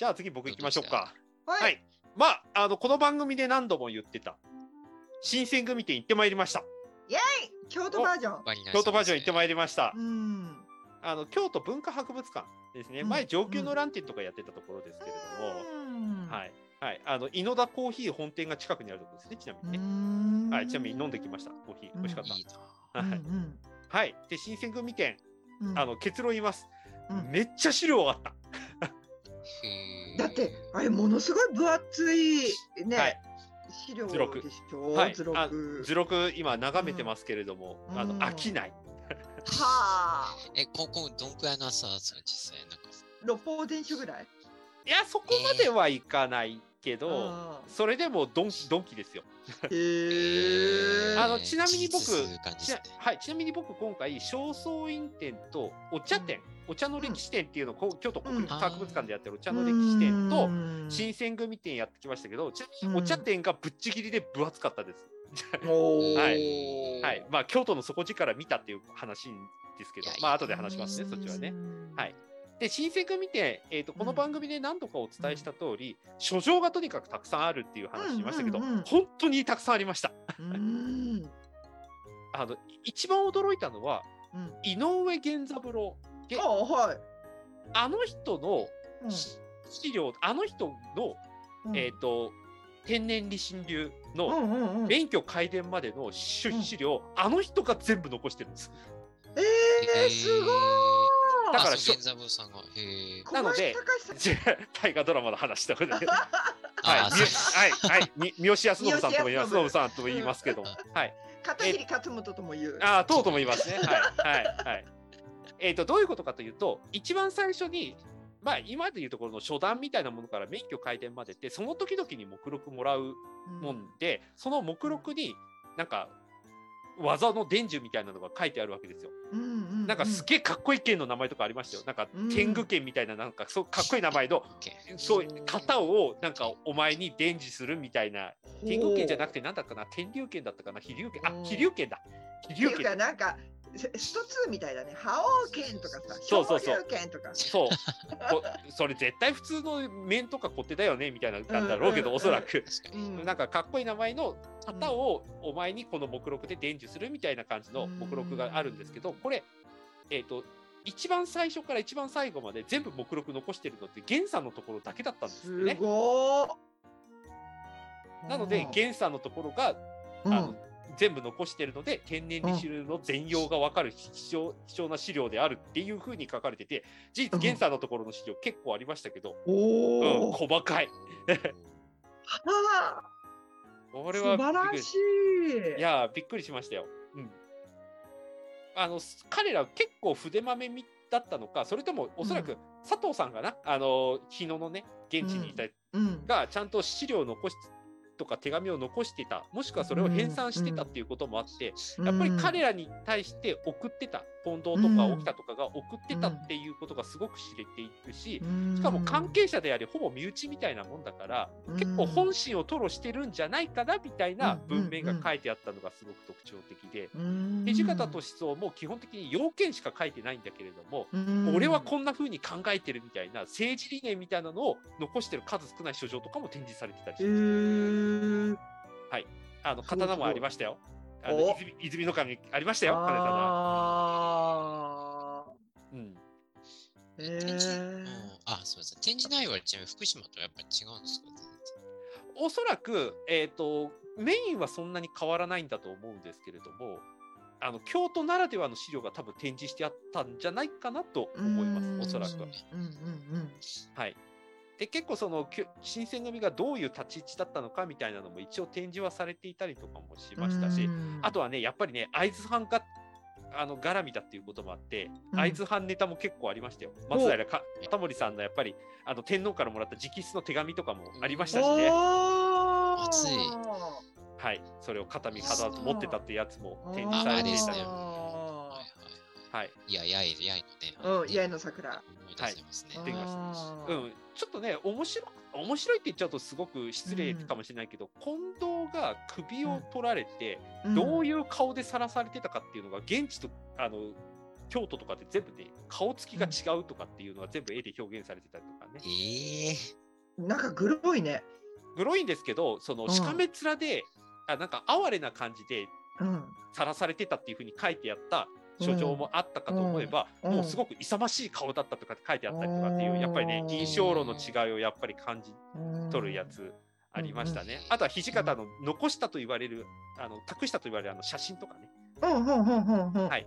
じゃあ次僕行きましょうか。ははいい。まあ、あの、この番組で何度も言ってた、新選組店行ってまいりました。京都バージョン。京都バージョン行っていまいりました。うん。あの、京都文化博物館ですね。うん前、上級のランティとかやってたところですけれども、うんはい。はい。あの、井野田コーヒー本店が近くにあるところですね、ちなみにね。んはい。ちなみに飲んできました、コーヒー。美味しかっいいた。な。はい。うんはい。で、新選組店、うんあの、結論言います。うんめっちゃ資料あった。ってあれものすごい分厚いね、はい。資料図録でしょ、はい。図あ録図録、今眺めてますけれども、あの、うん。飽きない。はあ。え、ここどんくらいの朝それ実際なんか。六法伝書ぐらい？いや、そこまではいかないけど、あそれでもドンドンキですよ。えあのちなみに僕ね。はい、ちなみに僕、今回、正倉院店とお茶店、お茶の歴史店っていうのを、京都国立博物館でやってるお茶の歴史店と、新選組店やってきましたけど、ちなみにお茶店がぶっちぎりで分厚かったです。はいはい。まあ、京都の底力見たっていう話ですけどまあ、後で話しますね、そっちはね。はいで、新選組店、えーと、この番組で何度かお伝えした通り、書状がとにかくたくさんあるっていう話しましたけど、うんうんうん本当にたくさんありました。うんあの一番驚いたのは、うん井上源三郎。げあはい。あの人のうん。し資料、あの人の、うん。えっ、と、天然理心流うの免許改伝までの資うん。資料、あの人が全部残してるんです。えー、すごい。だから源三郎さんが。へえ。なので 大河ドラマの話とかで、はい、はい、はい、み三好康信さんとも言います、三好康信信さんとも言いますけど、はい、片桐勝元とも言う。ああ、とうとも言いますね。はい、はい、はい。えっ、と、どういうことかというと、一番最初に、まあ、今でいうところの初段みたいなものから免許改伝までって、その時々に目録もらうもんで、その目録になんか、技の伝授みたいなのが書いてあるわけですよ。うんうんうん。なんかすげえかっこいい剣の名前とかありましたよ。なんか天狗剣みたいな、なんかそうかっこいい名前の、そう型をなんかお前に伝授するみたいな、天狗剣じゃなくてなんだったかな、天竜剣だったかな、飛竜剣、あ飛竜剣だ。飛竜剣かなんかススト2みたいだね。覇王剣とかさそうそうそう。剣とか。そう。こそれ絶対普通の面とか小手だよねみたいななんだろうけど、うんおそらく。なんかかっこいい名前の型をお前にこの目録で伝授するみたいな感じの目録があるんですけど、これ、えっ、と、一番最初から一番最後まで全部目録残してるのって源さんのところだけだったんですよすね。なので源さんのところが、うん。あの全部残してるので天然理主流の全容が分かる貴重貴重な資料であるっていうふうに書かれてて事実うん源さんのところの資料結構ありましたけど、おうん、お、細かい。あ素れはびっく晴らりしい。いやーびっくりしましたよ。うん。あのす彼ら結構筆まめみだったのかそれともおそらく佐藤さんがな、あの日野のね現地にいたうん。がちゃんと資料を残しとか手紙を残してたもしくはそれを編纂してたっていうこともあって、やっぱり彼らに対して送ってた近藤とか沖田とかが送ってたっていうことがすごく知れていくし、しかも関係者でありほぼ身内みたいなもんだから、結構本心を吐露してるんじゃないかなみたいな文面が書いてあったのがすごく特徴的で、土方歳三も基本的に要件しか書いてないんだけれども、俺はこんな風に考えてるみたいな政治理念みたいなのを残してる数少ない書状とかも展示されてたりしへて、ーあの刀もありましたよ。あのお。泉泉の神ありましたよ、金刀。ああ、そうですね。展示内容はちなみに福島とやっぱり違うんですか？おそらく、えーと、メインはそんなに変わらないんだと思うんですけれども、あの京都ならではの資料が多分展示してあったんじゃないかなと思います、おそらくは。うんうんうん。はい、で結構その新選組がどういう立ち位置だったのかみたいなのも一応展示はされていたりとかもしましたし、うん。あとはねやっぱりね会津藩があの絡みだっていうこともあって、うん。会津藩ネタも結構ありましたよ。松平か片森さんのやっぱりあの天皇からもらった直筆の手紙とかもありましたしね、はい、それを肩身肌と持ってたってやつも展あ示されていたり、はいはい、いや、やい、やいのね。ーうん、ね八重の桜。思い出せますね。できましたあーうん、ちょっとね面白面白いって言っちゃうとすごく失礼かもしれないけど、近藤が首を取られて、どういいう顔でさらされてたかっていうのが現地とあの京都とかで全部ね顔つきが違うとかっていうのが全部絵で表現されてたりとかね。ええなんかグロいね。グロいんですけど、そのうんしかめ面で、あなんか哀れな感じでうん。さらされてたっていうふうに書いてあった書状もあったかと思えば、うんもうすごく勇ましい顔だったとかって書いてあったりとかっていう、やっぱりね、印象論の違いをやっぱり感じ取るやつありましたね。あとは土方の残したと言われる、あの託したと言われるあの写真とかね、うんうんうんうんうん。はい。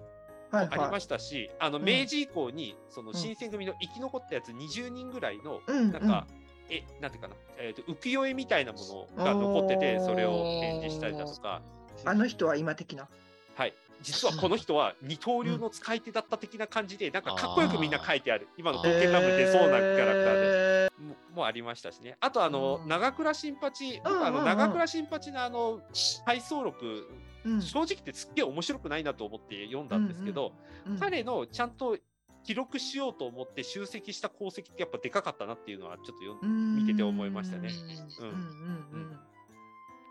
はいありまはい。したし、あのん明治以降にそのうん新選組の生き残ったやつ20人ぐらいの、うんなんか、え、なんていうかな、えっ、と浮世絵みたいなものが残ってて、それを展示したりだとか、あの人は今的な。はい。実はこの人は二刀流の使い手だった的な感じで、なんかかっこよくみんな書いてある。今の刀剣乱舞でそうなキャラクターで。ももありましたしね。あとあの、うん長倉新八、僕あのうんうんうん長倉新八のあの回想録、うん正直言ってすっげえ面白くないなと思って読んだんですけど、うん彼のちゃんと記録しようと思って集積した功績ってやっぱでかかったなっていうのはちょっと見てて思いましたね。ううんうんん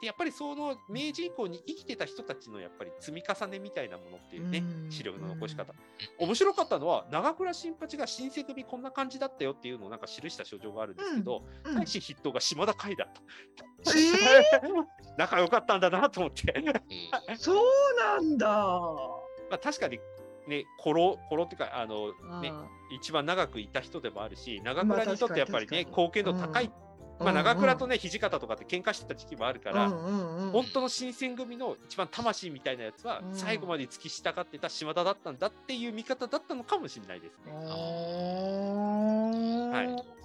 でやっぱりその明治以降に生きてた人たちのやっぱり積み重ねみたいなものっていうね、うん資料の残し方。面白かったのは長倉新八が新選組こんな感じだったよっていうのをなんか記した書状があるんですけど、うん大使筆頭が島田海だった。え 仲良かったんだなと思って。ー、そうなんだ。まあ確かにね、コロ、コロっていうか、あの、ね、あ一番長くいた人でもあるし、長倉にとってやっぱりね、貢献度高い、ーまあ長倉とね、土方とかって喧嘩してた時期もあるから、本当の新選組の一番魂みたいなやつは、うん最後まで突き従ってた島田だったんだっていう見方だったのかもしれないですね。はい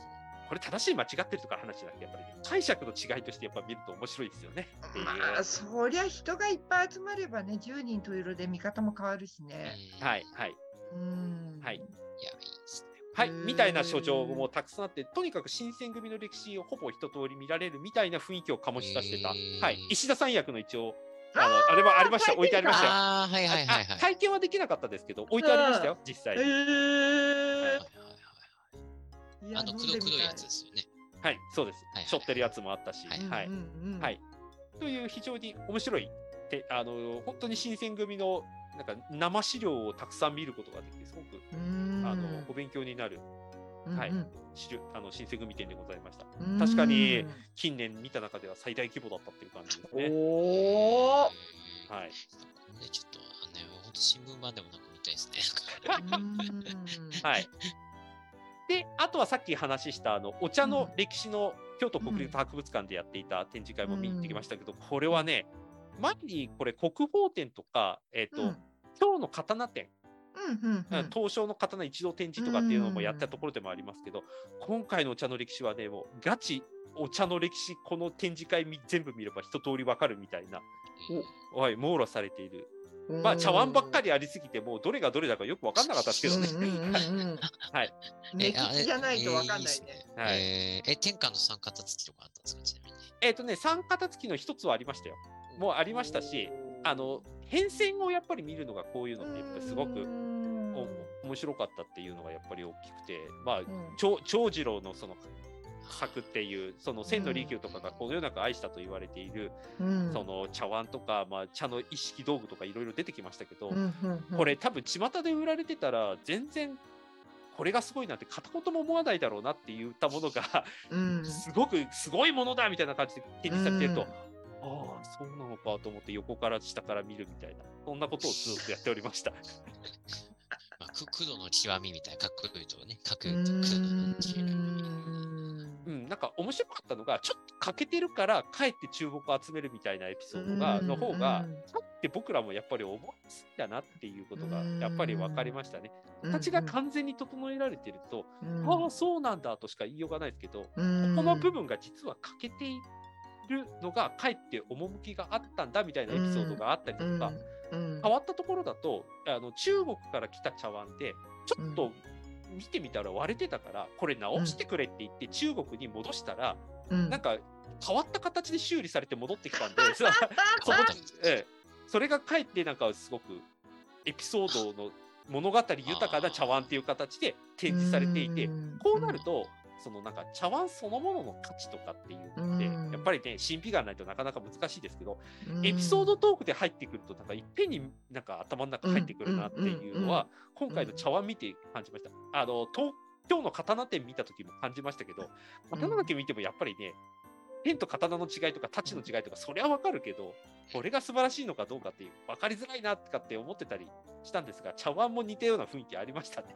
これ正しい間違ってるとか話じゃなくて、やっぱり、ね、解釈の違いとしてやっぱ見ると面白いですよね。まあそりゃ人がいっぱい集まればね10人と色で見方も変わるしね。はい、はい。うんはいいや。はい、みたいな書状もたくさんあって、とにかく新選組の歴史をほぼ一通り見られるみたいな雰囲気を醸し出してた、はい、石田三役の一応、あのあれはありました、置いてありましたよ。ああ、はいはいはいはい。あ体験はできなかったですけど、置いてありましたよ、実際。へはい、ーはいはいはいいやあの、くどくどいやつですよね。はい、そうですはいはい。背負ってるやつもあったし、はいはい。はいという非常に面白い、てあの本当に新選組のなんか生資料をたくさん見ることができて、すごくあのお勉強になるはい資料あの新選組展でございました。確かに近年見た中では最大規模だったっていう感じですね。おお。はい。はい。ね、ちょっと、あのね、本当新聞版でもなんか見たいですね。はい。で、あとはさっき話したあのお茶の歴史の京都国立博物館でやっていた展示会も見に行ってきましたけど、これはね、前にこれ国宝展とか、えっ、と、今日の刀展、東証の刀一度展示とかっていうのもやったところでもありますけど、今回のお茶の歴史はね、もうガチお茶の歴史、この展示会み全部見れば一通りわかるみたいな、はい、網羅されている。まあ、茶碗ばっかりありすぎて、もうどれがどれだかよくわかんなかったですけどね。はい。目利きじゃないとわかんないね。はいえ天下の三方付きとかあったんですか、ちなみに？えっ、とね、三型付きの一つはありましたよ。もうありましたし、あの、変遷をやっぱり見るのがこういうのって、やっぱりすごくお面白かったっていうのがやっぱり大きくて、まあ、長長次郎のその作っていう、その千利休とかがこの世の中愛したと言われている、その茶碗とか、まあ、茶の一式道具とかいろいろ出てきましたけど、これ多分巷で売られてたら全然これがすごいなんて片言も思わないだろうなって言ったものがすごくすごいものだみたいな感じで展示されてると、ああそうなのかと思って横から下から見るみたいなそんなことをずっとやっておりました。まあ、く黒の極みみたいな、かっこいいとね、かっこいいと黒の極み。うん、なんか面白かったのがちょっと欠けてるからかえって注目を集めるみたいなエピソードがの方がかって僕らもやっぱり思いついたなっていうことがやっぱり分かりましたね。形が完全に整えられてると、ああそうなんだとしか言いようがないですけど、ここの部分が実は欠けているのがかえって趣があったんだみたいなエピソードがあったりとか、変わったところだとあの中国から来た茶碗でちょっと見てみたら割れてたからこれ直してくれって言って中国に戻したら、なんか変わった形で修理されて戻ってきたんで そのええ、それがかえってなんかすごくエピソードの物語豊かな茶碗っていう形で展示されていてこうなるとそのなんか茶碗そのものの価値とかっていうのってやっぱりね神秘がないとなかなか難しいですけどエピソードトークで入ってくるとなんかいっぺんになんか頭の中入ってくるなっていうのは今回の茶碗見て感じました。あの東今日の刀店見た時も感じましたけど、刀だけ見てもやっぱりね、ペンと刀の違いとか、太刀の違いとか、それはわかるけど、これが素晴らしいのかどうかっていう、分かりづらいなとかって思ってたりしたんですが、茶碗も似たような雰囲気ありましたね。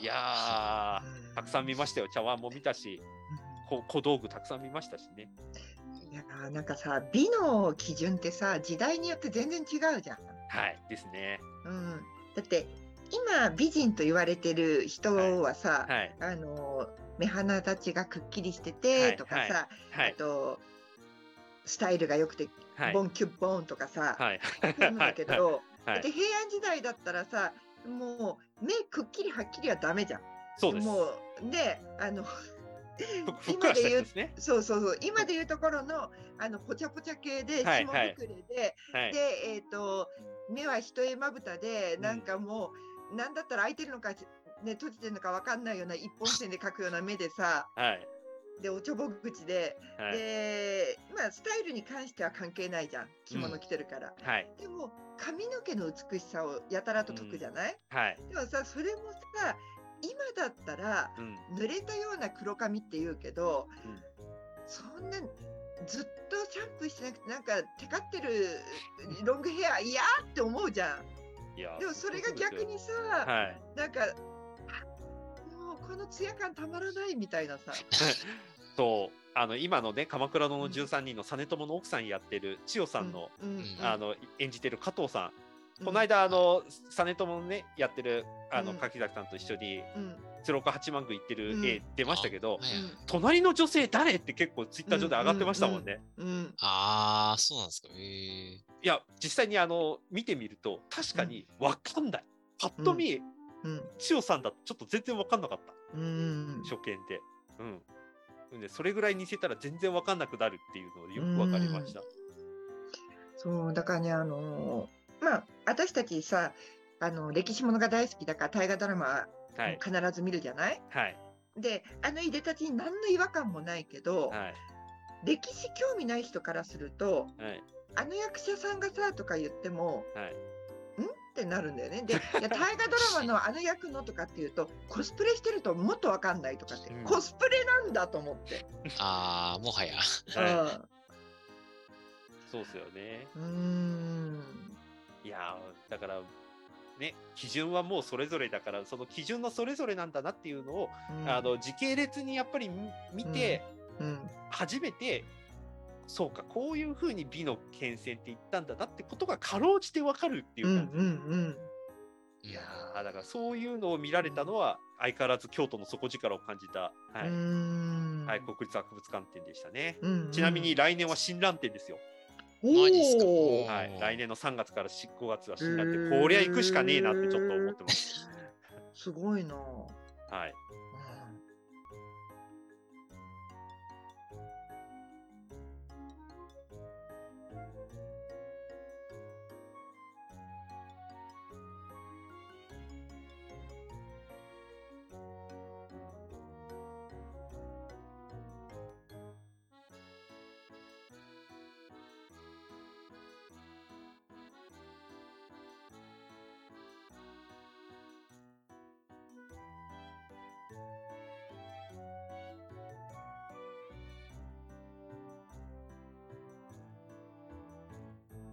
いやー、たくさん見ましたよ。茶碗も見たし、こ小道具たくさん見ましたしね。いやーなんかさ美の基準ってさ時代によって全然違うじゃん。はい、ですね。うん、だって今美人と言われてる人はさ、はい、あの目鼻立ちがくっきりしてはいてとかさ、はいあ、とスタイルが良くてはいボ、ンキュッボーンとかさ、はい、そういうのだけど、はいで、平安時代だったらさもう目くっきりはっきりはダメじゃん。そうです。もうであのふ ふっくらしたやつですね。そうそうそう今でいうところのあのポチャポチャ系ではい下膨れで、はい。でえっ、と目は一重まぶたでうんなんかもう、なんだったら開いてるのか、ね、閉じてるのかわかんないような一本線で描くような目でさはい。でおちょぼ口で、はい。でまあスタイルに関しては関係ないじゃん着物着てるから、はい。でも髪の毛の美しさをやたらと解くじゃない、はい。でもさそれもさ今だったらうん。濡れたような黒髪って言うけど、うんそんなずっとシャンプーしてなくてなんかテカってるロングヘア嫌って思うじゃん。いやでもそれが逆にさ、はい。なんかあもうこのツヤ感たまらないみたいなさ。そう、あの、今のね、鎌倉殿の13人の実朝の奥さんやってる千代さんの、うんうん。あの、演じてる加藤さん。うん。この間、あの、実朝のね、やってる、あの、うん。柿崎さんと一緒に、うん。鶴岡八幡宮行ってるうん絵出ましたけど、隣の女性誰って結構ツイッター上で上がってましたもんね。うんああ、そうなんですか。ええいや、実際にあの、見てみると、確かにわかんない。パッと見、うん。千代さんだとちょっと全然わかんなかった。うん初見で。うん。で、それぐらい似せたら全然わかんなくなるっていうのでよくわかりました。そうだからねあのーまあ私たちさあの歴史ものが大好きだから大河ドラマはい。必ず見るじゃない、はい。であのいでたちに何の違和感もないけど、はい。歴史興味ない人からするとはい。あの役者さんがさとか言ってもはい。んってなるんだよね。で、いや大河ドラマの あの役のとかっていうと、コスプレしてるともっとわかんないとかって、うんコスプレなんだと思って。ああ、もはや。はい。そうですよね。うん。うーん。いやーだから、ね、基準はもうそれぞれだから、その基準のそれぞれなんだなっていうのを、うんあの時系列にやっぱり見見て、うん。初めて、そうか、こういうふうに美の牽線って言ったんだなってことがかろうじてわかるっていううん。感じ。うん。いやーだからそういうのを見られたのは、相変わらず京都の底力を感じた、はいうん。はい、国立博物館展でしたね。うん。ちなみに、来年は新蘭展ですよ。おマジっすか？お。はい、来年の3月から5月は新蘭へー展、こりゃ行くしかねえなってちょっと思ってます。すごいな。はい、